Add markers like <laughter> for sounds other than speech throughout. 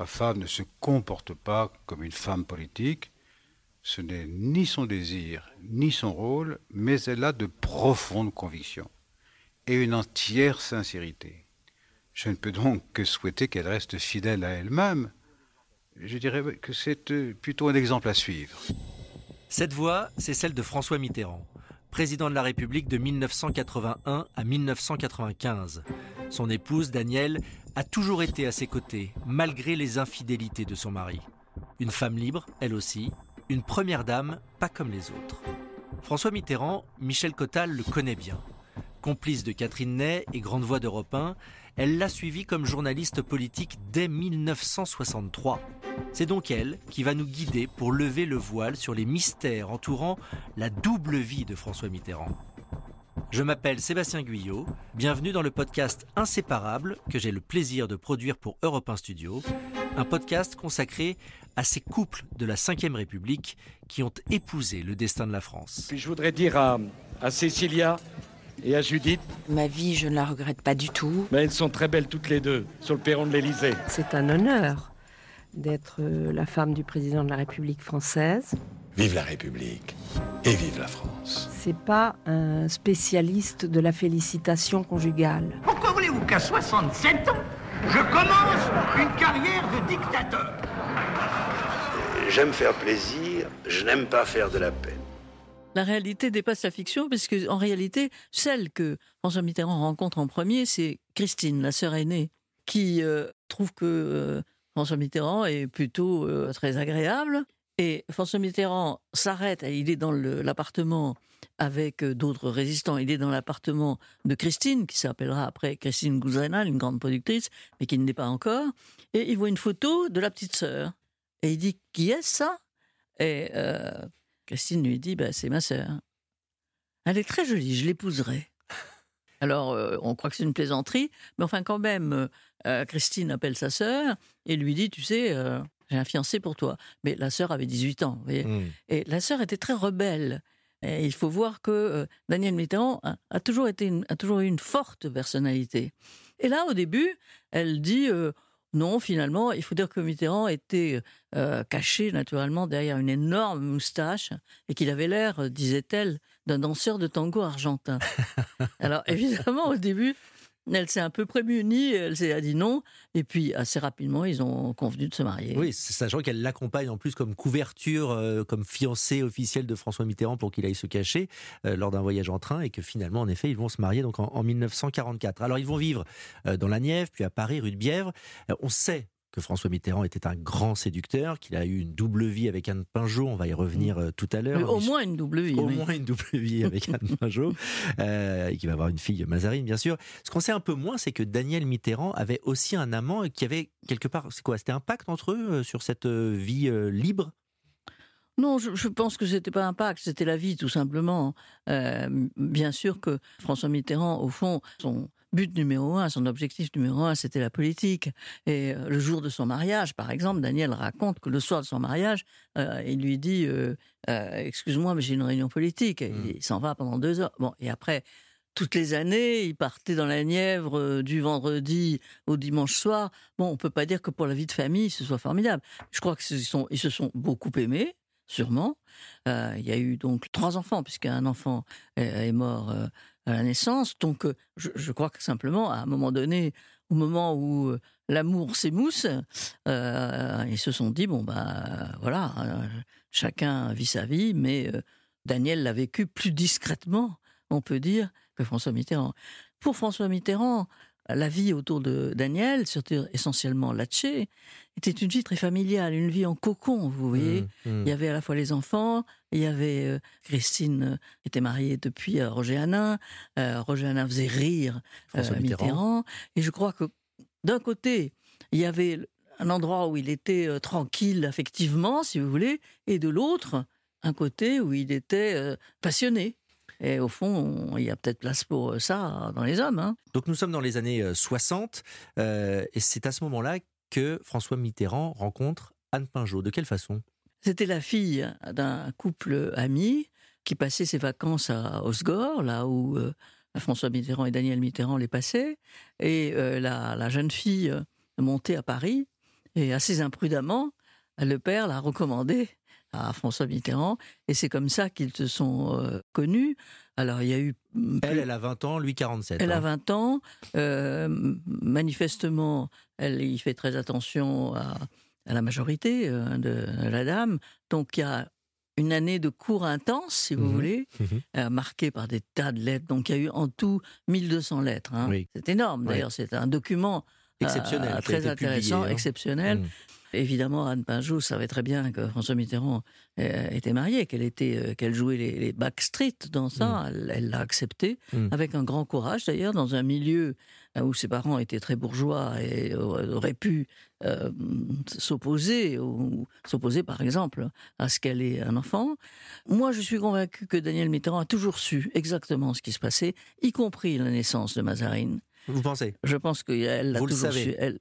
Ma femme ne se comporte pas comme une femme politique. Ce n'est ni son désir, ni son rôle, mais elle a de profondes convictions et une entière sincérité. Je ne peux donc que souhaiter qu'elle reste fidèle à elle-même. Je dirais que c'est euh, plutôt un exemple à suivre. Cette voix, c'est celle de François Mitterrand, président de la République de 1981 à 1995. Son épouse, Danielle, a toujours été à ses côtés, malgré les infidélités de son mari. Une femme libre, elle aussi, une première dame, pas comme les autres. François Mitterrand, Michel Cottal le connaît bien. Complice de Catherine Ney et grande voix d'Europe 1, elle l'a suivi comme journaliste politique dès 1963. C'est donc elle qui va nous guider pour lever le voile sur les mystères entourant la double vie de François Mitterrand. Je m'appelle Sébastien Guyot, bienvenue dans le podcast Inséparable que j'ai le plaisir de produire pour Europe 1 Studio, un podcast consacré à ces couples de la Ve République qui ont épousé le destin de la France. Puis je voudrais dire à, à Cécilia et à Judith. Ma vie, je ne la regrette pas du tout. Mais elles sont très belles toutes les deux sur le perron de l'Élysée. C'est un honneur d'être euh, la femme du président de la République française. Vive la République et vive la France. C'est pas un spécialiste de la félicitation conjugale. Pourquoi voulez-vous qu'à 67 ans, je commence une carrière de dictateur? J'aime faire plaisir, je n'aime pas faire de la peine. La réalité dépasse la fiction, parce que en réalité, celle que François Mitterrand rencontre en premier, c'est Christine, la sœur aînée, qui euh, trouve que euh, François Mitterrand est plutôt euh, très agréable. Et François Mitterrand s'arrête, il est dans l'appartement avec d'autres résistants, il est dans l'appartement de Christine, qui s'appellera après Christine Gouzenal, une grande productrice, mais qui ne l'est pas encore. Et il voit une photo de la petite sœur. Et il dit, qui est ça? Et Christine lui dit bah, C'est ma sœur. Elle est très jolie, je l'épouserai. Alors, euh, on croit que c'est une plaisanterie, mais enfin, quand même, euh, euh, Christine appelle sa sœur et lui dit Tu sais, j'ai un fiancé pour toi. Mais la sœur avait 18 ans, vous voyez. Mmh. Et la sœur était très rebelle. Et il faut voir que Daniel Mitterrand a, toujours été a toujours eu une forte personnalité. Et là, au début, elle dit non, finalement, il faut dire que Mitterrand était euh, caché naturellement derrière une énorme moustache et qu'il avait l'air, euh, disait-elle, d'un danseur de tango argentin. <laughs> Alors évidemment, au début, elle s'est un peu prémunie, elle s'est dit non, et puis assez rapidement, ils ont convenu de se marier. Oui, sachant qu'elle l'accompagne en plus comme couverture, euh, comme fiancée officielle de François Mitterrand pour qu'il aille se cacher euh, lors d'un voyage en train, et que finalement, en effet, ils vont se marier donc en, 1944. Alors ils vont vivre euh, dans la Nièvre, puis à Paris, rue de Bièvre. on sait que François Mitterrand était un grand séducteur, qu'il a eu une double vie avec Anne Pinjot, on va y revenir euh, tout à l'heure. Au moins une double vie. Au moins une double vie avec Anne <laughs> Pinjot, euh, et qui va avoir une fille Mazarine, bien sûr. Ce qu'on sait un peu moins, c'est que Daniel Mitterrand avait aussi un amant qui avait quelque part, c'est quoi C'était un pacte entre eux euh, sur cette vie libre? Non, je, pense que c'était pas un pacte, c'était la vie tout simplement. bien sûr que François Mitterrand, au fond, son, but numéro un, son objectif numéro un, c'était la politique. Et euh, le jour de son mariage, par exemple, Daniel raconte que le soir de son mariage, euh, il lui dit euh, Excuse-moi, mais j'ai une réunion politique. Mmh. Il s'en va pendant deux heures. Bon, et après, toutes les années, il partait dans la Nièvre du vendredi au dimanche soir. Bon, on peut pas dire que pour la vie de famille, ce soit formidable. Je crois qu'ils se sont beaucoup aimés, sûrement. il y a eu donc trois enfants, puisqu'un enfant est mort à la naissance. Donc, euh, je, crois que simplement, à un moment donné, au moment où euh, l'amour s'émousse, euh, ils se sont dit bon bah voilà, chacun vit sa vie, mais Daniel l'a vécu plus discrètement, on peut dire, que François Mitterrand. Pour François Mitterrand, la vie autour de Daniel, surtout essentiellement Latché, était une vie très familiale, une vie en cocon, vous voyez. Mmh, mmh. Il y avait à la fois les enfants, il y avait euh, Christine euh, était mariée depuis euh, Roger Hanin, Roger Hanin faisait rire Mitterrand. et je crois que d'un côté, il y avait un endroit où il était tranquille affectivement, si vous voulez, et de l'autre, un côté où il était passionné. Et au fond, il y a peut-être place pour ça dans les hommes. Hein. Donc nous sommes dans les années 60, et c'est à ce moment-là que François Mitterrand rencontre Anne Pinjot. De quelle façon? C'était la fille d'un couple ami qui passait ses vacances à Osgore, là où euh, François Mitterrand et Daniel Mitterrand les passaient. Et euh, la, jeune fille euh, montait à Paris Et assez imprudemment, le père l'a recommandé à François Mitterrand, et c'est comme ça qu'ils se sont euh, connus. Alors il y a eu... Elle, elle a 20 ans, lui 47. Elle hein. a 20 ans. Euh, manifestement, elle y fait très attention à, à la majorité euh, de la dame. Donc il y a une année de cours intense, si vous Mhm. voulez, Mhm. marquée par des tas de lettres. Donc il y a eu en tout 1200 lettres. hein. Oui. C'est énorme, Oui. d'ailleurs. C'est un document Exceptionnel, très intéressant, publié, hein. exceptionnel. Mm. Évidemment, Anne Pinjot savait très bien que François Mitterrand euh, était marié, qu'elle était, euh, qu'elle jouait les, les backstreet dans ça. Elle elle l'a accepté Mm. avec un grand courage, d'ailleurs, dans un milieu euh, où ses parents étaient très bourgeois et auraient pu euh, s'opposer, ou s'opposer par exemple à ce qu'elle ait un enfant. Moi, je suis convaincu que Daniel Mitterrand a toujours su exactement ce qui se passait, y compris la naissance de Mazarine. Vous pensez? Je pense qu'elle l'a Vous le toujours savez. su. Elle-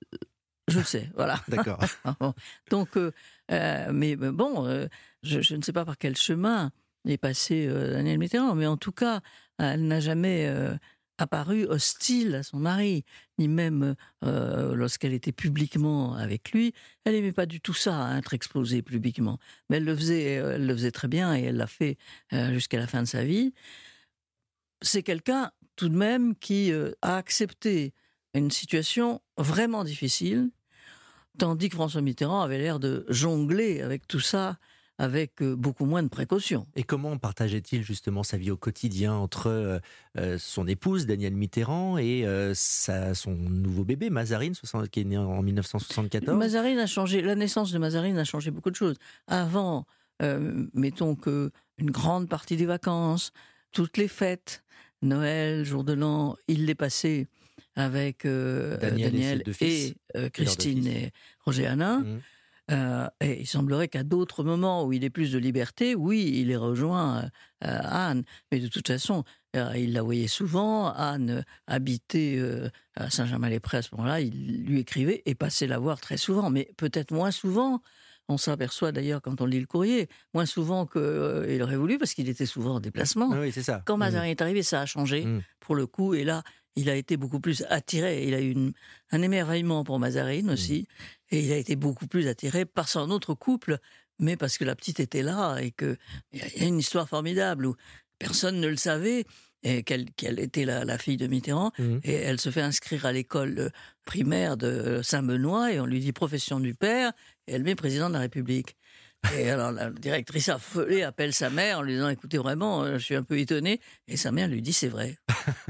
je le sais, voilà. <laughs> D'accord. <laughs> Donc, euh, euh, mais bon, euh, je, je ne sais pas par quel chemin est passé Daniel Mitterrand, mais en tout cas, elle n'a jamais apparu hostile à son mari, ni même lorsqu'elle était publiquement avec lui. Elle n'aimait pas du tout ça, hein, être exposée publiquement. Mais elle le faisait, elle le faisait très bien et elle l'a fait jusqu'à la fin de sa vie. C'est quelqu'un tout de même qui a accepté une situation vraiment difficile, tandis que François Mitterrand avait l'air de jongler avec tout ça avec euh, beaucoup moins de précautions. Et comment partageait-il justement sa vie au quotidien entre euh, euh, son épouse Danielle Mitterrand et euh, sa- son nouveau bébé Mazarine, 60 qui est né en 1974 Mazarine a changé, la naissance de Mazarine a changé beaucoup de choses. Avant, euh, mettons que une grande partie des vacances, toutes les fêtes, Noël, jour de l'an, il les passait avec euh, Daniel et Daniel euh, Christine et Roger Hanin. Mhm. Euh, et il semblerait qu'à d'autres moments où il ait plus de liberté, oui, il ait rejoint euh, Anne. Mais de toute façon, il la voyait souvent. Anne habitait à Saint-Germain-les-Prés à ce moment-là. Il lui écrivait et passait la voir très souvent, mais peut-être moins souvent. On s'aperçoit d'ailleurs quand on lit le courrier, moins souvent qu'il aurait voulu parce qu'il était souvent en déplacement. Ah oui, c'est ça. Quand Mhm. Mazarin est arrivé, ça a changé Mm. pour le coup. Et là, il a été beaucoup plus attiré. Il a eu une- un émerveillement pour Mazarine aussi. Et il a été beaucoup plus attiré par son autre couple, mais parce que la petite était là et que il y a une histoire formidable où personne ne le savait et qu'elle était la, la fille de Mitterrand. Mhm. Et elle se fait inscrire à l'école euh, primaire de Saint-Benoît et on lui dit profession du père et elle met président de la République. Et alors la directrice affolée appelle sa mère en lui disant écoutez vraiment euh, je suis un peu étonnée et sa mère lui dit c'est vrai.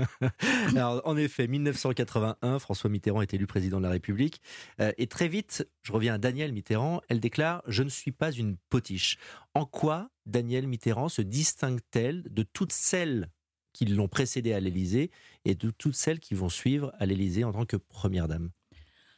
<laughs> Alors, en effet, 1981, François Mitterrand est élu président de la République. Euh, et très vite, je reviens à Danielle Mitterrand, elle déclare Je ne suis pas une potiche. En quoi Danielle Mitterrand se distingue-t-elle de toutes celles qui l'ont précédée à l'Élysée et de toutes celles qui vont suivre à l'Élysée en tant que première dame?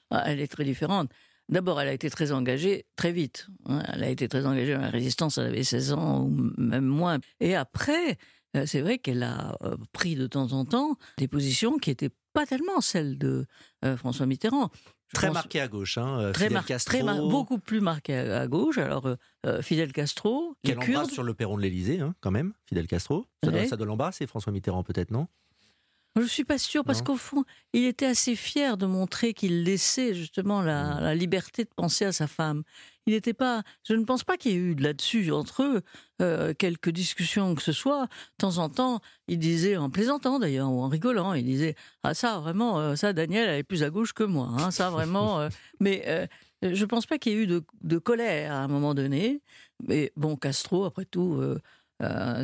Ah, Elle est très différente. D'abord, elle a été très engagée très vite. hein. Elle a été très engagée dans la résistance, elle avait 16 ans ou même moins. Et après, euh, c'est vrai qu'elle a euh, pris de temps en temps des positions qui n'étaient pas tellement celles de euh, François Mitterrand. Très pense- marquée à gauche, hein, Très, Fidel mar- Castro, très mar- beaucoup plus marquée à, gauche. Alors, euh, Fidel Castro, les Kurdes, sur le perron de l'Élysée, hein, quand même, Fidel Castro. Ça, doit, Ouais. ça doit l'embrasser, François Mitterrand, peut-être, non? Je suis pas sûre parce qu'au fond, il était assez fier de montrer qu'il laissait justement la, Mm. la liberté de penser à sa femme. Il n'était pas. Je ne pense pas qu'il y ait eu là-dessus entre eux euh, quelques discussions que ce soit. De temps en temps, il disait en plaisantant d'ailleurs ou en rigolant, il disait ah ça vraiment euh, ça Daniel elle est plus à gauche que moi. Hein, ça vraiment. euh, mais je pense pas qu'il y ait eu de, de colère à un moment donné. Mais bon, Castro après tout,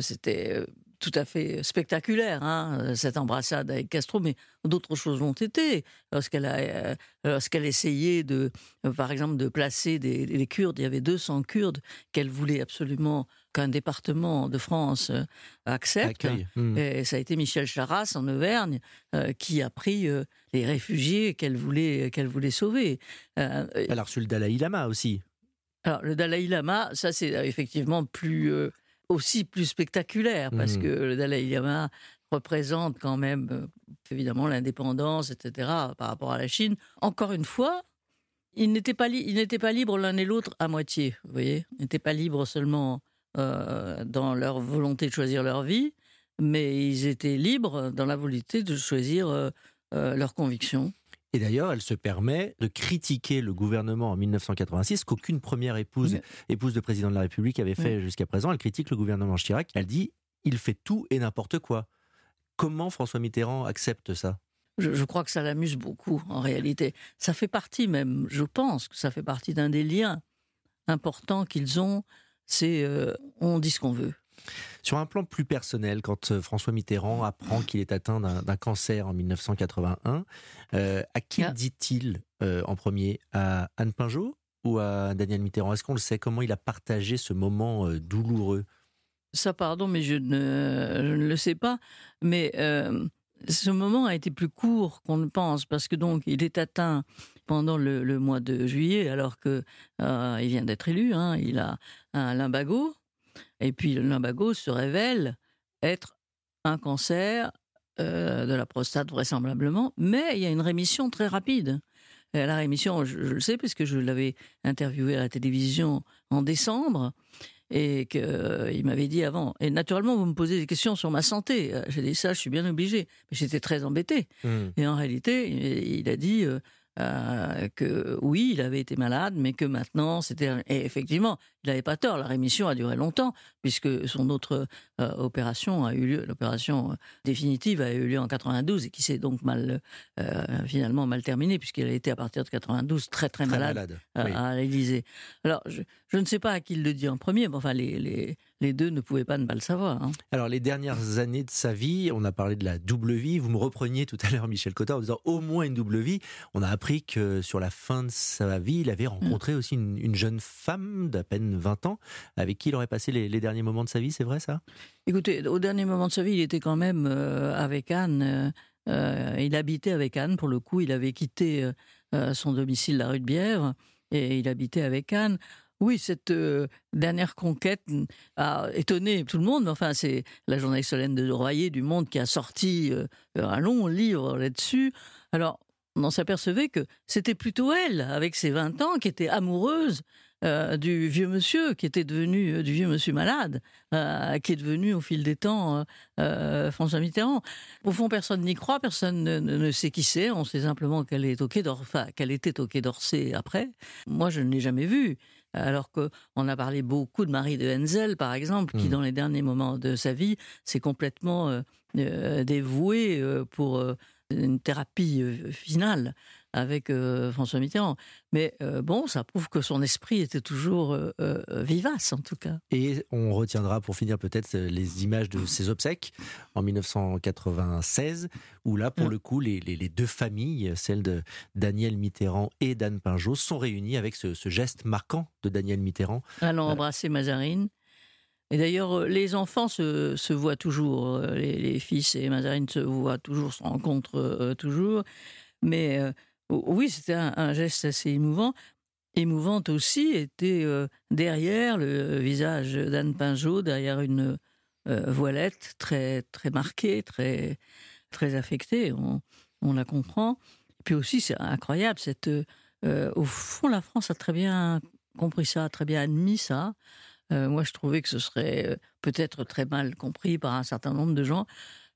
c'était tout à fait spectaculaire, hein, cette embrassade avec Castro, mais d'autres choses l'ont été. Lorsqu'elle a, euh, lorsqu'elle essayait de, euh, par exemple, de placer des, des Kurdes, il y avait 200 Kurdes qu'elle voulait absolument qu'un département de France euh, accepte. Hmm. Et ça a été Michel Charras en Auvergne euh, qui a pris euh, les réfugiés qu'elle voulait, qu'elle voulait sauver. Euh, Elle a reçu le Dalai Lama aussi. alors, le Dalai Lama, ça c'est euh, effectivement plus euh, aussi plus spectaculaire parce Mhm. que le Dalai Lama représente quand même euh, évidemment l'indépendance, etc. par rapport à la Chine. Encore une fois, ils n'étaient pas, li- ils n'étaient pas libres l'un et l'autre à moitié. Vous voyez, ils n'étaient pas libres seulement euh, dans leur volonté de choisir leur vie, mais ils étaient libres dans la volonté de choisir euh, euh, leurs convictions. Et d'ailleurs, elle se permet de critiquer le gouvernement en 1986, qu'aucune première épouse, épouse de président de la République avait fait jusqu'à présent. Elle critique le gouvernement Chirac. Elle dit il fait tout et n'importe quoi. Comment François Mitterrand accepte ça? Je, crois que ça l'amuse beaucoup, en réalité. Ça fait partie même, je pense que ça fait partie d'un des liens importants qu'ils ont, c'est euh, on dit ce qu'on veut. Sur un plan plus personnel, quand euh, François Mitterrand apprend qu'il est atteint d'un cancer en 1981, euh, à qui ah. dit-il euh, en premier? À Anne Pinjot ou à Daniel Mitterrand? Est-ce qu'on le sait? Comment il a partagé ce moment douloureux? Ça, pardon, mais je ne, le sais pas. Mais ce moment a été plus court qu'on ne pense, parce que donc il est atteint pendant le, mois de juillet, alors que il vient d'être élu. Hein, il a un limbago et puis le lumbago se révèle être un cancer euh, de la prostate vraisemblablement, mais il y a une rémission très rapide. la rémission, je, le sais parce que je l'avais interviewé à la télévision en décembre et qu'il euh, m'avait dit avant. Et naturellement, vous me posez des questions sur ma santé. Euh, j'ai dit ça, je suis bien obligé. J'étais très embêté. Mmh. Et en réalité, il, a dit euh, que oui, il avait été malade, mais que maintenant, c'était... Et effectivement, il n'avait pas tort, la rémission a duré longtemps, puisque son autre euh, opération a eu lieu, l'opération euh, définitive a eu lieu en 92, et qui s'est donc mal, finalement mal terminée, puisqu'il a été à partir de 92 très très, malade, à, l'Élysée. Alors, je, ne sais pas à qui il le dit en premier, mais enfin, les, les, les deux ne pouvaient pas ne pas le savoir. Hein. Alors, les dernières années de sa vie, on a parlé de la double vie. Vous me repreniez tout à l'heure, Michel Cotta, en disant au moins une double vie. On a appris que sur la fin de sa vie, il avait rencontré aussi une, jeune femme d'à peine 20 ans, avec qui il aurait passé les, derniers moments de sa vie, c'est vrai ça? Écoutez, au dernier moment de sa vie, il était quand même euh, avec Anne. Euh, euh, il habitait avec Anne, pour le coup, il avait quitté son domicile, la rue de Bièvre, et il habitait avec Anne. Oui, cette euh, dernière conquête a étonné tout le monde. Enfin, c'est la journaliste Solène de Royer du Monde qui a sorti euh, un long livre là-dessus. Alors, on s'apercevait que c'était plutôt elle, avec ses 20 ans, qui était amoureuse euh, du vieux monsieur, qui était devenu, du vieux monsieur malade, qui est devenu au fil des temps François Mitterrand. Au fond, personne n'y croit, personne ne, sait qui c'est. On sait simplement qu'elle est au Quai qu'elle était au Quai d'Orsay après. Moi, je ne l'ai jamais vue alors qu'on a parlé beaucoup de Marie de Henzel, par exemple, qui, hmm. dans les derniers moments de sa vie, s'est complètement euh, euh, dévouée euh, pour une thérapie finale avec François Mitterrand. Mais bon, ça prouve que son esprit était toujours vivace, en tout cas. Et on retiendra pour finir peut-être les images de ses obsèques en 1996, où là, pour mm. le coup, les, deux familles, celle de Daniel Mitterrand et d'Anne Pinjot, sont réunies avec ce, geste marquant de Daniel Mitterrand. Allant embrasser Mazarine. Et d'ailleurs, les enfants se, voient toujours, les, fils et Mazarine se voient toujours, se rencontrent toujours. Mais oui, c'était un, geste assez émouvant. Émouvante aussi était euh, derrière le visage d'Anne Pinjot, derrière une euh, voilette très très marquée, très très affectée. On, la comprend. Et puis aussi, c'est incroyable. Cette, euh, au fond, la France a très bien compris ça, très bien admis ça. moi, je trouvais que ce serait peut-être très mal compris par un certain nombre de gens.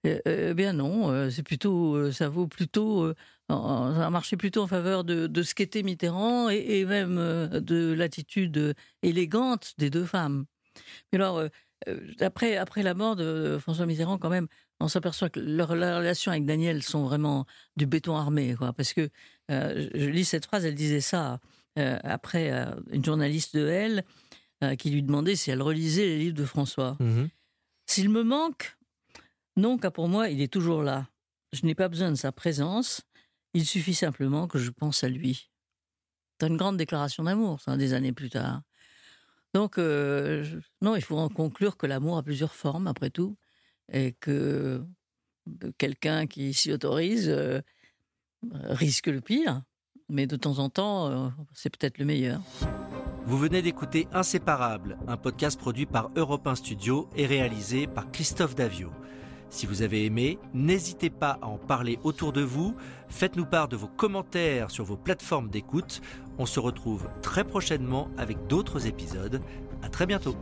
Eh bien non, c'est plutôt, ça vaut plutôt ça a marché plutôt en faveur de, ce qu'était Mitterrand et, même euh, de l'attitude élégante des deux femmes. Mais alors, euh, euh, après, après la mort de François Mitterrand, quand même, on s'aperçoit que leurs relations avec Daniel sont vraiment du béton armé, quoi. Parce que je lis cette phrase, elle disait ça après une journaliste de Elle qui lui demandait si elle relisait les livres de François. Mmh S'il me manque, non, car pour moi, il est toujours là. Je n'ai pas besoin de sa présence. Il suffit simplement que je pense à lui. C'est une grande déclaration d'amour, ça, des années plus tard. Donc, euh, non, il faut en conclure que l'amour a plusieurs formes, après tout, et que quelqu'un qui s'y autorise euh, risque le pire, mais de temps en temps, euh, c'est peut-être le meilleur. Vous venez d'écouter Inséparable, un podcast produit par Europe 1 Studio et réalisé par Christophe Davio. Si vous avez aimé, n'hésitez pas à en parler autour de vous. Faites-nous part de vos commentaires sur vos plateformes d'écoute. On se retrouve très prochainement avec d'autres épisodes. À très bientôt.